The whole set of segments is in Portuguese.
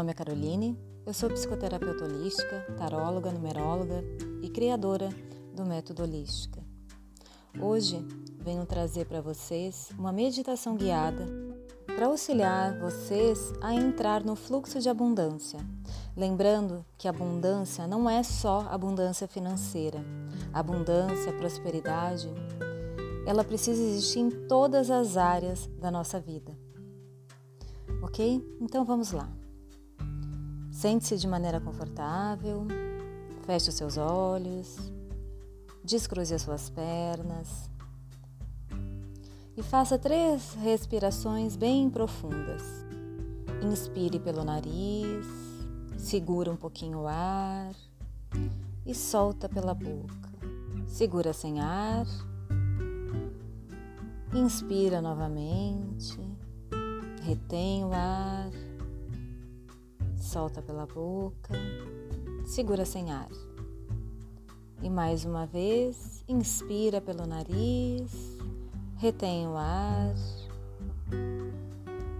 nome é Caroline, eu sou psicoterapeuta holística, taróloga, numeróloga e criadora do método holística. Hoje venho trazer para vocês uma meditação guiada para auxiliar vocês a entrar no fluxo de abundância. Lembrando que abundância não é só abundância financeira. Abundância, prosperidade, ela precisa existir em todas as áreas da nossa vida. Ok? Então vamos lá. Sente-se de maneira confortável, feche os seus olhos, descruze as suas pernas e faça três respirações bem profundas. Inspire pelo nariz, segura um pouquinho o ar e solta pela boca. Segura sem ar, inspira novamente, retém o ar solta pela boca, segura sem ar. E mais uma vez, inspira pelo nariz, retém o ar,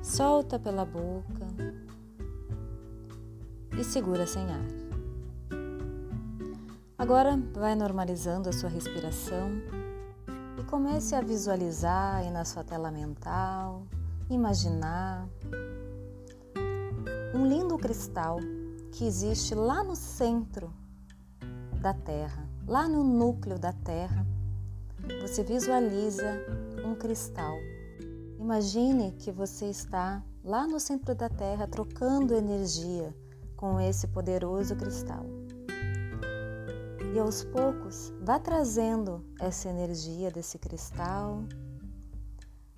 solta pela boca e segura sem ar. Agora vai normalizando a sua respiração e comece a visualizar aí na sua tela mental, imaginar um lindo cristal que existe lá no centro da Terra, lá no núcleo da Terra. Você visualiza um cristal. Imagine que você está lá no centro da Terra trocando energia com esse poderoso cristal. E aos poucos, vá trazendo essa energia desse cristal,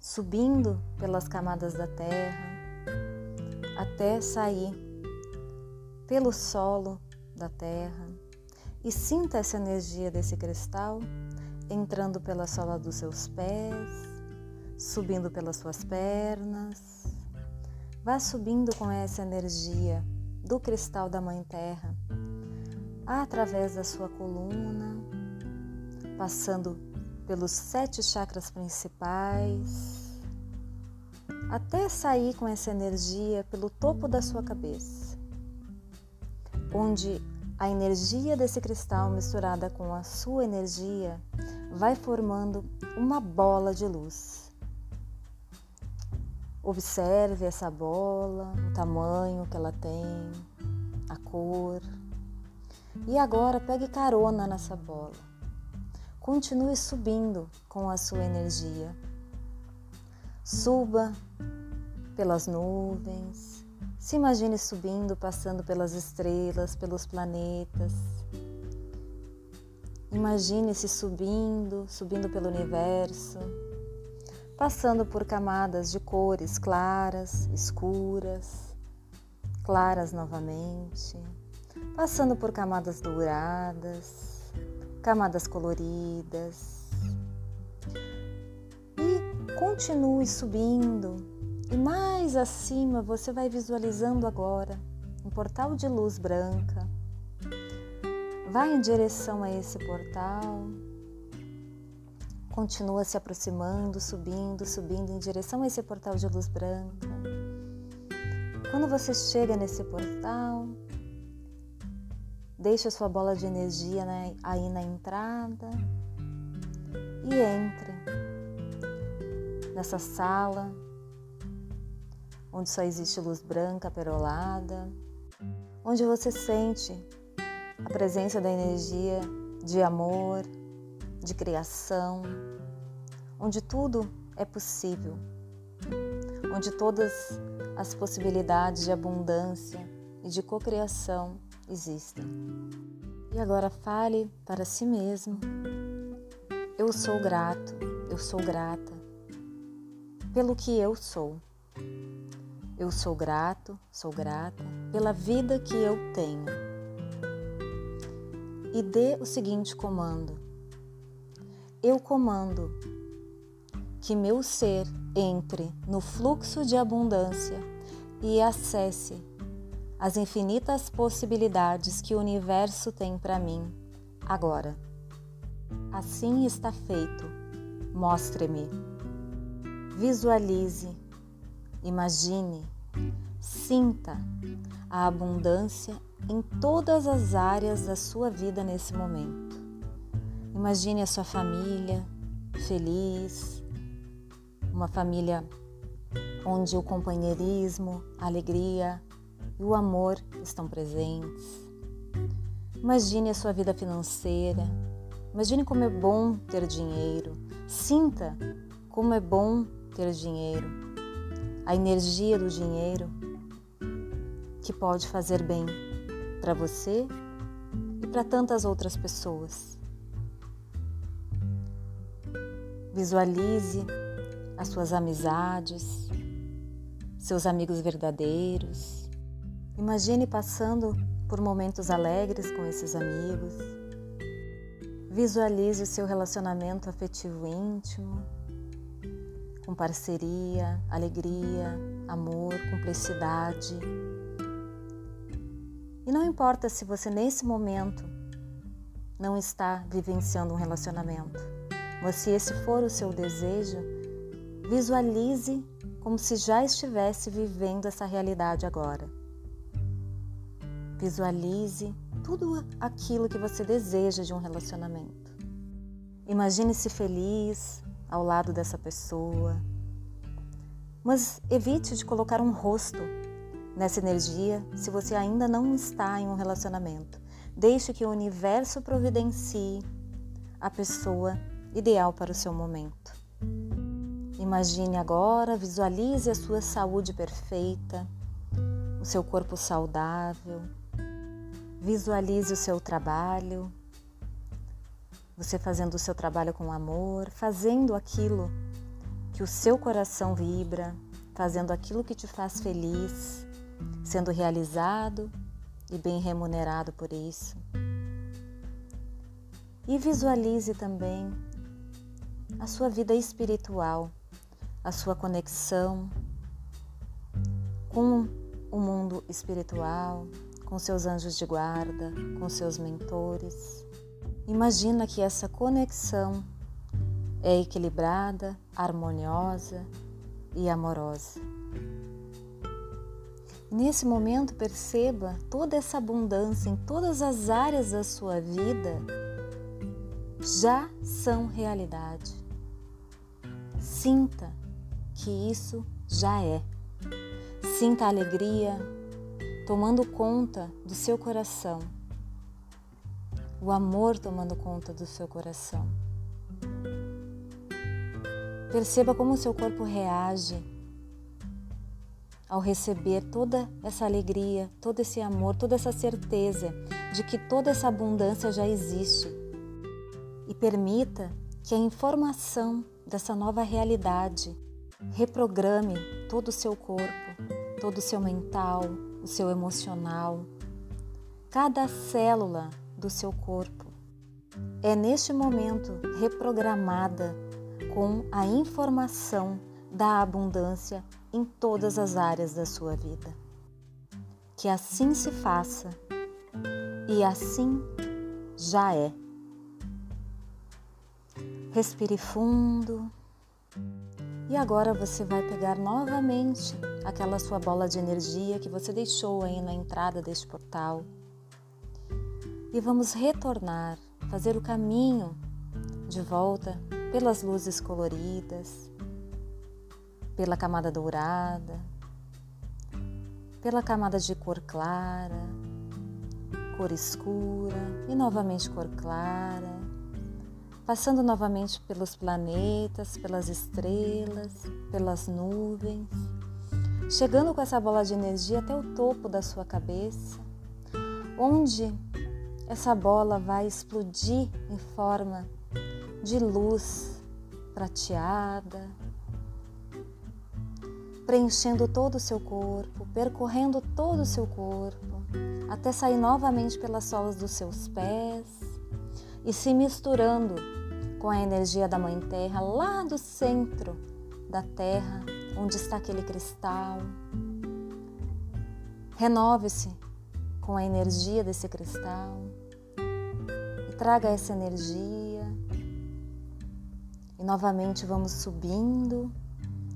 subindo pelas camadas da Terra, até sair pelo solo da terra e sinta essa energia desse cristal entrando pela sola dos seus pés, subindo pelas suas pernas. Vá subindo com essa energia do cristal da Mãe Terra através da sua coluna, passando pelos sete chakras principais até sair com essa energia pelo topo da sua cabeça, onde a energia desse cristal misturada com a sua energia vai formando uma bola de luz. Observe essa bola, o tamanho que ela tem, a cor. E agora pegue carona nessa bola. Continue subindo com a sua energia Suba pelas nuvens, se imagine subindo, passando pelas estrelas, pelos planetas. Imagine-se subindo, subindo pelo universo, passando por camadas de cores claras, escuras, claras novamente, passando por camadas douradas, camadas coloridas, Continue subindo e mais acima você vai visualizando agora um portal de luz branca. Vai em direção a esse portal. Continua se aproximando, subindo, subindo em direção a esse portal de luz branca. Quando você chega nesse portal, deixe a sua bola de energia né, aí na entrada e entre nessa sala onde só existe luz branca perolada, onde você sente a presença da energia de amor, de criação, onde tudo é possível, onde todas as possibilidades de abundância e de cocriação existem. E agora fale para si mesmo: Eu sou grato, eu sou grata pelo que eu sou. Eu sou grato, sou grata pela vida que eu tenho. E dê o seguinte comando: Eu comando que meu ser entre no fluxo de abundância e acesse as infinitas possibilidades que o universo tem para mim agora. Assim está feito. Mostre-me Visualize, imagine, sinta a abundância em todas as áreas da sua vida nesse momento. Imagine a sua família feliz, uma família onde o companheirismo, a alegria e o amor estão presentes. Imagine a sua vida financeira. Imagine como é bom ter dinheiro. Sinta como é bom ter dinheiro. A energia do dinheiro que pode fazer bem para você e para tantas outras pessoas. Visualize as suas amizades, seus amigos verdadeiros. Imagine passando por momentos alegres com esses amigos. Visualize o seu relacionamento afetivo íntimo, com parceria, alegria, amor, cumplicidade. E não importa se você nesse momento não está vivenciando um relacionamento, mas se esse for o seu desejo, visualize como se já estivesse vivendo essa realidade agora. Visualize tudo aquilo que você deseja de um relacionamento. Imagine-se feliz ao lado dessa pessoa. Mas evite de colocar um rosto nessa energia se você ainda não está em um relacionamento. Deixe que o universo providencie a pessoa ideal para o seu momento. Imagine agora, visualize a sua saúde perfeita, o seu corpo saudável, Visualize o seu trabalho, você fazendo o seu trabalho com amor, fazendo aquilo que o seu coração vibra, fazendo aquilo que te faz feliz, sendo realizado e bem remunerado por isso. E visualize também a sua vida espiritual, a sua conexão com o mundo espiritual, com seus anjos de guarda, com seus mentores. Imagina que essa conexão é equilibrada, harmoniosa e amorosa. Nesse momento, perceba toda essa abundância em todas as áreas da sua vida já são realidade. Sinta que isso já é. Sinta a alegria, tomando conta do seu coração, o amor tomando conta do seu coração. Perceba como o seu corpo reage ao receber toda essa alegria, todo esse amor, toda essa certeza de que toda essa abundância já existe. E permita que a informação dessa nova realidade reprograme todo o seu corpo, todo o seu mental, o seu emocional, cada célula do seu corpo é neste momento reprogramada com a informação da abundância em todas as áreas da sua vida. Que assim se faça e assim já é. Respire fundo. E agora você vai pegar novamente aquela sua bola de energia que você deixou aí na entrada deste portal. E vamos retornar, fazer o caminho de volta pelas luzes coloridas, pela camada dourada, pela camada de cor clara, cor escura e novamente cor clara passando novamente pelos planetas, pelas estrelas, pelas nuvens, chegando com essa bola de energia até o topo da sua cabeça, onde essa bola vai explodir em forma de luz prateada, preenchendo todo o seu corpo, percorrendo todo o seu corpo, até sair novamente pelas solas dos seus pés e se misturando com a energia da Mãe Terra lá do centro da Terra, onde está aquele cristal. Renove-se com a energia desse cristal e traga essa energia. E novamente vamos subindo,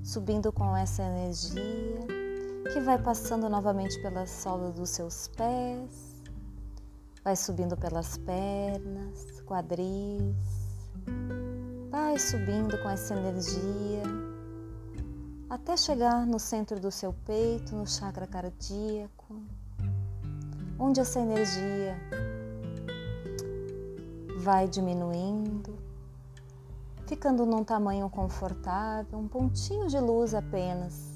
subindo com essa energia que vai passando novamente pelas solas dos seus pés, vai subindo pelas pernas, quadris, vai subindo com essa energia até chegar no centro do seu peito, no chakra cardíaco, onde essa energia vai diminuindo, ficando num tamanho confortável, um pontinho de luz apenas,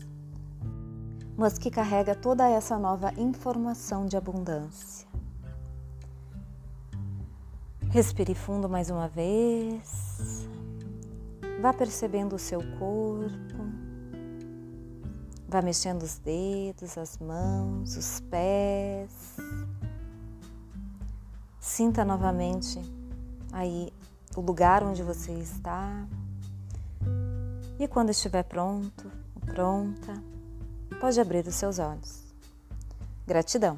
mas que carrega toda essa nova informação de abundância. Respire fundo mais uma vez. Vá percebendo o seu corpo. Vá mexendo os dedos, as mãos, os pés. Sinta novamente aí o lugar onde você está. E quando estiver pronto, pronta, pode abrir os seus olhos. Gratidão.